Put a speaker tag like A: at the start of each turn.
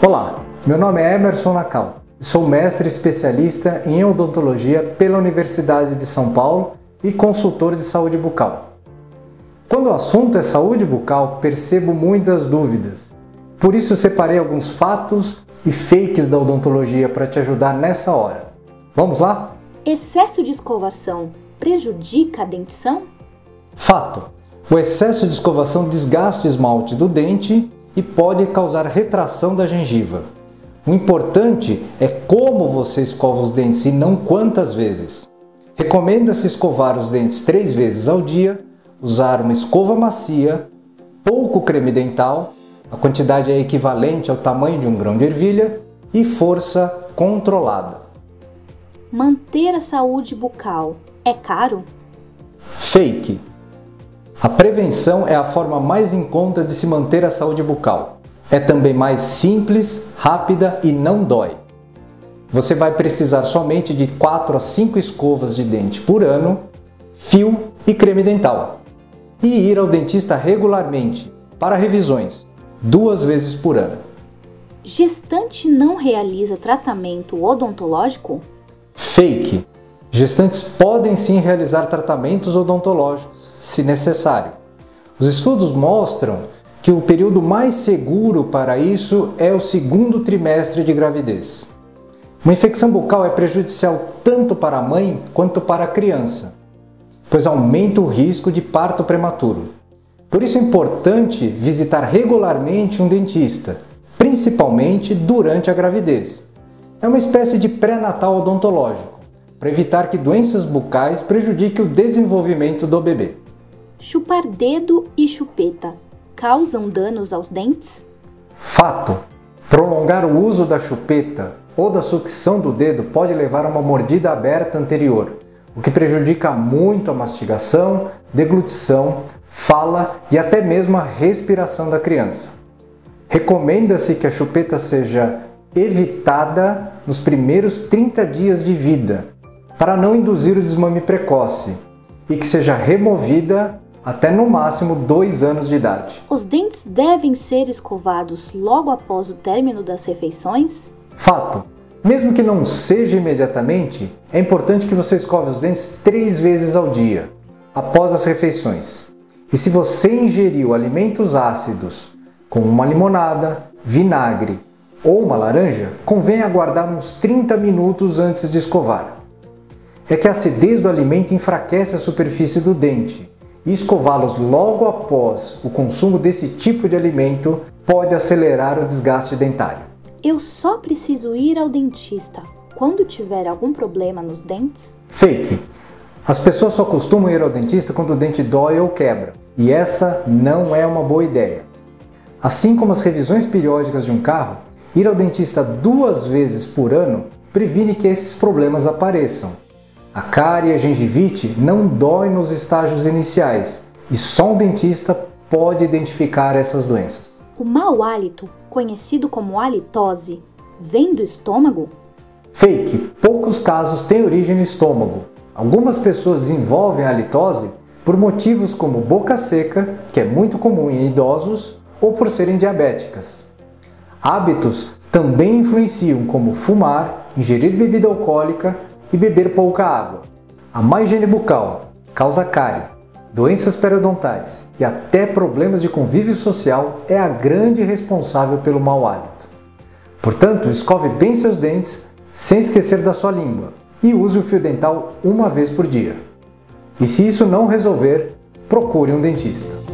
A: Olá, meu nome é Emerson Nacal. Sou mestre especialista em odontologia pela Universidade de São Paulo e consultor de saúde bucal. Quando o assunto é saúde bucal, percebo muitas dúvidas. Por isso separei alguns fatos e fakes da odontologia para te ajudar nessa hora. Vamos lá?
B: Excesso de escovação prejudica a dentição?
A: Fato: o excesso de escovação desgasta o esmalte do dente e pode causar retração da gengiva. O importante é como você escova os dentes e não quantas vezes. Recomenda-se escovar os dentes três vezes ao dia, usar uma escova macia, pouco creme dental, a quantidade é equivalente ao tamanho de um grão de ervilha e força controlada.
B: Manter a saúde bucal é caro?
A: Fake. A prevenção é a forma mais em conta de se manter a saúde bucal. É também mais simples, rápida e não dói. Você vai precisar somente de 4 a 5 escovas de dente por ano, fio e creme dental. E ir ao dentista regularmente para revisões, duas vezes por ano.
B: Gestante não realiza tratamento odontológico?
A: Fake. Gestantes podem sim realizar tratamentos odontológicos, se necessário. Os estudos mostram que o período mais seguro para isso é o segundo trimestre de gravidez. Uma infecção bucal é prejudicial tanto para a mãe quanto para a criança, pois aumenta o risco de parto prematuro. Por isso é importante visitar regularmente um dentista, principalmente durante a gravidez. É uma espécie de pré-natal odontológico para evitar que doenças bucais prejudiquem o desenvolvimento do bebê.
B: Chupar dedo e chupeta causam danos aos dentes?
A: Fato: prolongar o uso da chupeta ou da sucção do dedo pode levar a uma mordida aberta anterior, o que prejudica muito a mastigação, deglutição, fala e até mesmo a respiração da criança. Recomenda-se que a chupeta seja evitada nos primeiros 30 dias de vida, para não induzir o desmame precoce e que seja removida até no máximo dois anos de idade.
B: Os dentes devem ser escovados logo após o término das refeições?
A: Fato! Mesmo que não seja imediatamente, é importante que você escove os dentes três vezes ao dia, após as refeições. E se você ingeriu alimentos ácidos, como uma limonada, vinagre ou uma laranja, convém aguardar uns 30 minutos antes de escovar é que a acidez do alimento enfraquece a superfície do dente e escová-los logo após o consumo desse tipo de alimento pode acelerar o desgaste dentário.
B: Eu só preciso ir ao dentista quando tiver algum problema nos dentes?
A: Fake. As pessoas só costumam ir ao dentista quando o dente dói ou quebra, e essa não é uma boa ideia. Assim como as revisões periódicas de um carro, ir ao dentista duas vezes por ano previne que esses problemas apareçam. A cárie e a gengivite não dói nos estágios iniciais e só um dentista pode identificar essas doenças.
B: O mau hálito, conhecido como halitose, vem do estômago?
A: Fake. Poucos casos têm origem no estômago. Algumas pessoas desenvolvem a halitose por motivos como boca seca, que é muito comum em idosos, ou por serem diabéticas. Hábitos também influenciam, como fumar, ingerir bebida alcoólica e beber pouca água. A má higiene bucal causa cárie, doenças periodontais e até problemas de convívio social é a grande responsável pelo mau hálito. Portanto, escove bem seus dentes sem esquecer da sua língua e use o fio dental uma vez por dia. E se isso não resolver, procure um dentista.